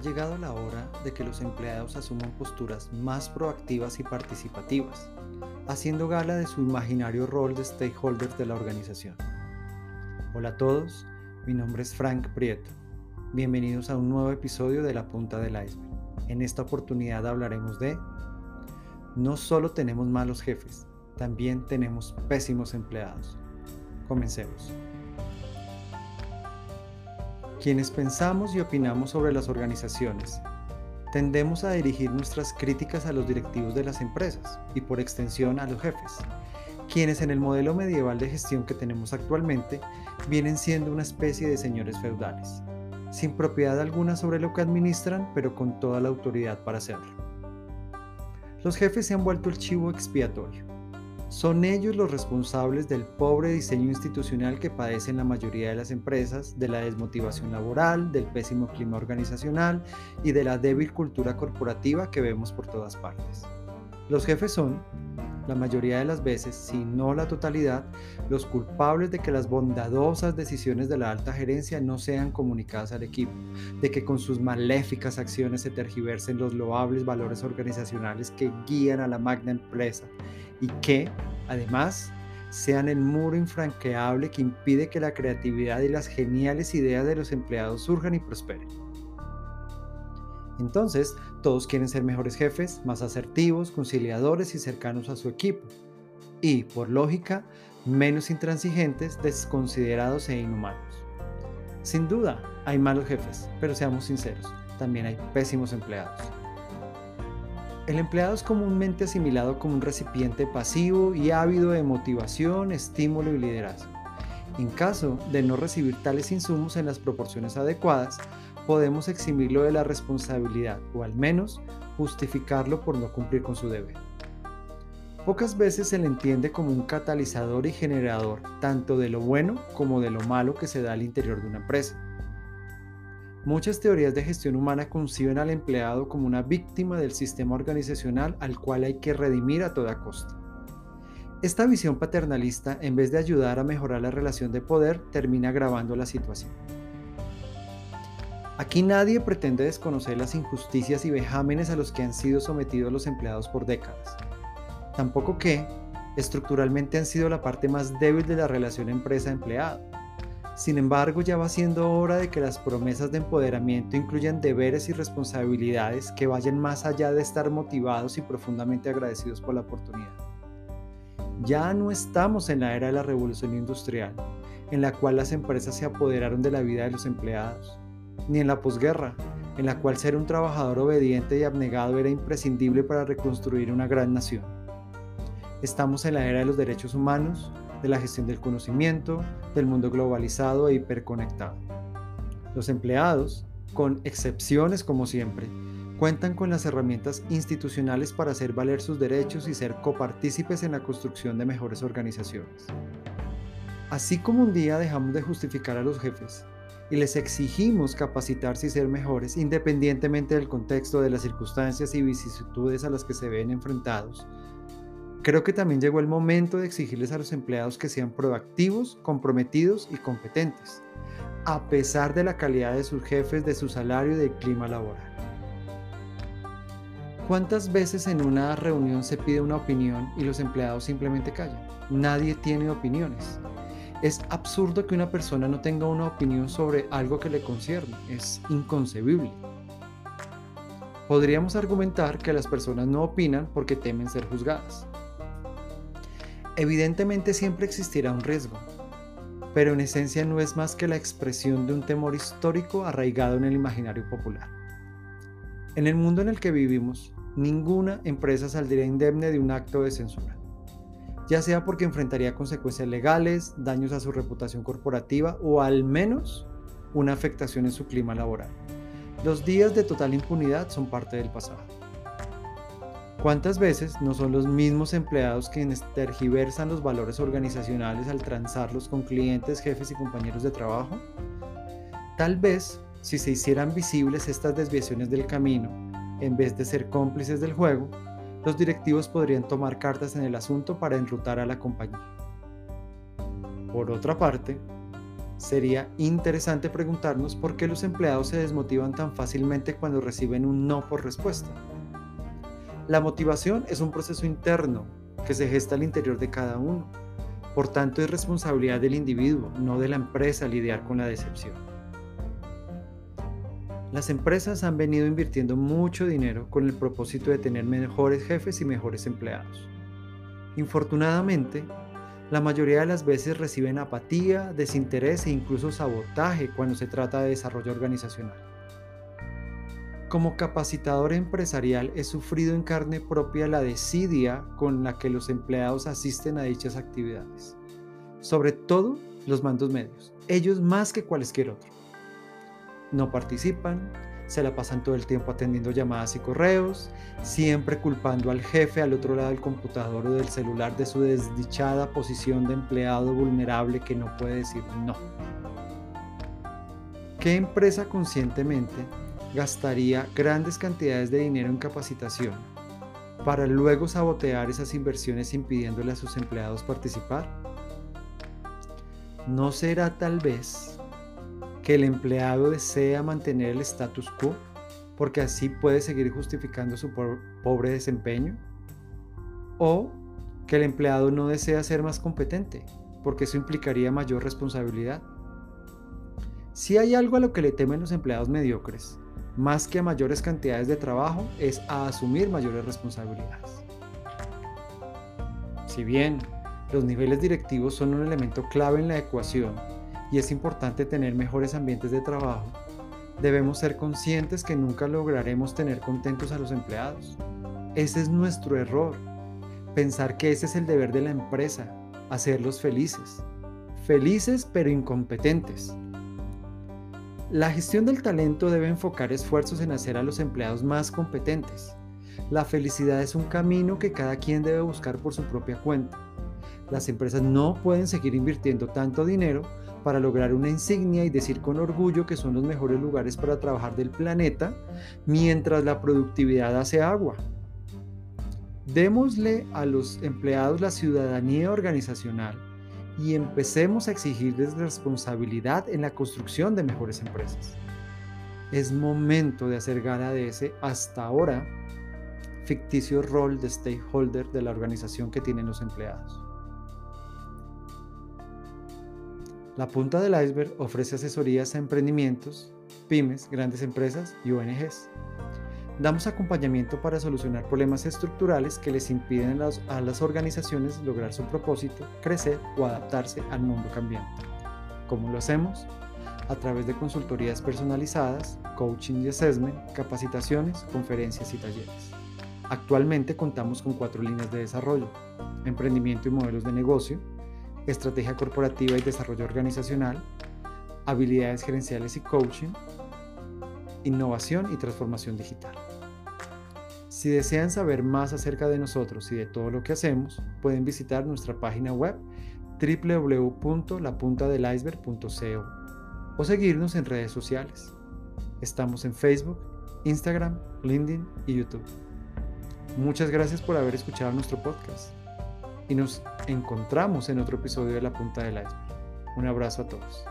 llegado la hora de que los empleados asuman posturas más proactivas y participativas, haciendo gala de su imaginario rol de stakeholders de la organización. Hola a todos, mi nombre es Frank Prieto. Bienvenidos a un nuevo episodio de La Punta del Iceberg. En esta oportunidad hablaremos de No solo tenemos malos jefes, también tenemos pésimos empleados. Comencemos. Quienes pensamos y opinamos sobre las organizaciones, tendemos a dirigir nuestras críticas a los directivos de las empresas y por extensión a los jefes, quienes en el modelo medieval de gestión que tenemos actualmente vienen siendo una especie de señores feudales, sin propiedad alguna sobre lo que administran, pero con toda la autoridad para hacerlo. Los jefes se han vuelto el chivo expiatorio, son ellos los responsables del pobre diseño institucional que padecen la mayoría de las empresas, de la desmotivación laboral, del pésimo clima organizacional y de la débil cultura corporativa que vemos por todas partes. Los jefes son, la mayoría de las veces, si no la totalidad, los culpables de que las bondadosas decisiones de la alta gerencia no sean comunicadas al equipo, de que con sus maléficas acciones se tergiversen los loables valores organizacionales que guían a la magna empresa y que, además, sean el muro infranqueable que impide que la creatividad y las geniales ideas de los empleados surjan y prosperen. Entonces, todos quieren ser mejores jefes, más asertivos, conciliadores y cercanos a su equipo. Y, por lógica, menos intransigentes, desconsiderados e inhumanos. Sin duda, hay malos jefes, pero seamos sinceros, también hay pésimos empleados. El empleado es comúnmente asimilado como un recipiente pasivo y ávido de motivación, estímulo y liderazgo. En caso de no recibir tales insumos en las proporciones adecuadas, podemos eximirlo de la responsabilidad o al menos justificarlo por no cumplir con su deber. Pocas veces se le entiende como un catalizador y generador tanto de lo bueno como de lo malo que se da al interior de una empresa. Muchas teorías de gestión humana conciben al empleado como una víctima del sistema organizacional al cual hay que redimir a toda costa. Esta visión paternalista, en vez de ayudar a mejorar la relación de poder, termina agravando la situación. Aquí nadie pretende desconocer las injusticias y vejámenes a los que han sido sometidos los empleados por décadas. Tampoco que, estructuralmente, han sido la parte más débil de la relación empresa-empleado sin embargo, ya va siendo hora de que las promesas de empoderamiento incluyan deberes y responsabilidades que vayan más allá de estar motivados y profundamente agradecidos por la oportunidad. Ya no estamos en la era de la revolución industrial, en la cual las empresas se apoderaron de la vida de los empleados, ni en la posguerra, en la cual ser un trabajador obediente y abnegado era imprescindible para reconstruir una gran nación. Estamos en la era de los derechos humanos, de la gestión del conocimiento, del mundo globalizado e hiperconectado. Los empleados, con excepciones como siempre, cuentan con las herramientas institucionales para hacer valer sus derechos y ser copartícipes en la construcción de mejores organizaciones. Así como un día dejamos de justificar a los jefes y les exigimos capacitarse y ser mejores independientemente del contexto, de las circunstancias y vicisitudes a las que se ven enfrentados, Creo que también llegó el momento de exigirles a los empleados que sean proactivos, comprometidos y competentes, a pesar de la calidad de sus jefes, de su salario y del clima laboral. ¿Cuántas veces en una reunión se pide una opinión y los empleados simplemente callan? Nadie tiene opiniones. Es absurdo que una persona no tenga una opinión sobre algo que le concierne. Es inconcebible. Podríamos argumentar que las personas no opinan porque temen ser juzgadas. Evidentemente siempre existirá un riesgo, pero en esencia no es más que la expresión de un temor histórico arraigado en el imaginario popular. En el mundo en el que vivimos, ninguna empresa saldría indemne de un acto de censura, ya sea porque enfrentaría consecuencias legales, daños a su reputación corporativa o al menos una afectación en su clima laboral. Los días de total impunidad son parte del pasado. ¿Cuántas veces no son los mismos empleados quienes tergiversan los valores organizacionales al transarlos con clientes, jefes y compañeros de trabajo? Tal vez, si se hicieran visibles estas desviaciones del camino, en vez de ser cómplices del juego, los directivos podrían tomar cartas en el asunto para enrutar a la compañía. Por otra parte, sería interesante preguntarnos por qué los empleados se desmotivan tan fácilmente cuando reciben un no por respuesta. La motivación es un proceso interno que se gesta al interior de cada uno. Por tanto, es responsabilidad del individuo, no de la empresa, lidiar con la decepción. Las empresas han venido invirtiendo mucho dinero con el propósito de tener mejores jefes y mejores empleados. Infortunadamente, la mayoría de las veces reciben apatía, desinterés e incluso sabotaje cuando se trata de desarrollo organizacional. Como capacitador empresarial he sufrido en carne propia la desidia con la que los empleados asisten a dichas actividades, sobre todo los mandos medios, ellos más que cualquier otro. No participan, se la pasan todo el tiempo atendiendo llamadas y correos, siempre culpando al jefe al otro lado del computador o del celular de su desdichada posición de empleado vulnerable que no puede decir no. ¿Qué empresa conscientemente gastaría grandes cantidades de dinero en capacitación para luego sabotear esas inversiones impidiéndole a sus empleados participar? ¿No será tal vez que el empleado desea mantener el status quo porque así puede seguir justificando su pobre desempeño? ¿O que el empleado no desea ser más competente porque eso implicaría mayor responsabilidad? Si hay algo a lo que le temen los empleados mediocres, más que a mayores cantidades de trabajo, es a asumir mayores responsabilidades. Si bien los niveles directivos son un elemento clave en la ecuación y es importante tener mejores ambientes de trabajo, debemos ser conscientes que nunca lograremos tener contentos a los empleados. Ese es nuestro error. Pensar que ese es el deber de la empresa, hacerlos felices. Felices pero incompetentes. La gestión del talento debe enfocar esfuerzos en hacer a los empleados más competentes. La felicidad es un camino que cada quien debe buscar por su propia cuenta. Las empresas no pueden seguir invirtiendo tanto dinero para lograr una insignia y decir con orgullo que son los mejores lugares para trabajar del planeta, mientras la productividad hace agua. Démosle a los empleados la ciudadanía organizacional y empecemos a exigirles responsabilidad en la construcción de mejores empresas. Es momento de hacer gala de ese hasta ahora ficticio rol de stakeholder de la organización que tienen los empleados. La punta del iceberg ofrece asesorías a emprendimientos, pymes, grandes empresas y ONGs. Damos acompañamiento para solucionar problemas estructurales que les impiden a las, organizaciones lograr su propósito, crecer o adaptarse al mundo cambiante. ¿Cómo lo hacemos? A través de consultorías personalizadas, coaching y assessment, capacitaciones, conferencias y talleres. Actualmente contamos con cuatro líneas de desarrollo, emprendimiento y modelos de negocio, estrategia corporativa y desarrollo organizacional, habilidades gerenciales y coaching, innovación y transformación digital. Si desean saber más acerca de nosotros y de todo lo que hacemos, pueden visitar nuestra página web www.lapuntadeliceberg.co o seguirnos en redes sociales. Estamos en Facebook, Instagram, LinkedIn y YouTube. Muchas gracias por haber escuchado nuestro podcast y nos encontramos en otro episodio de La Punta del Iceberg. Un abrazo a todos.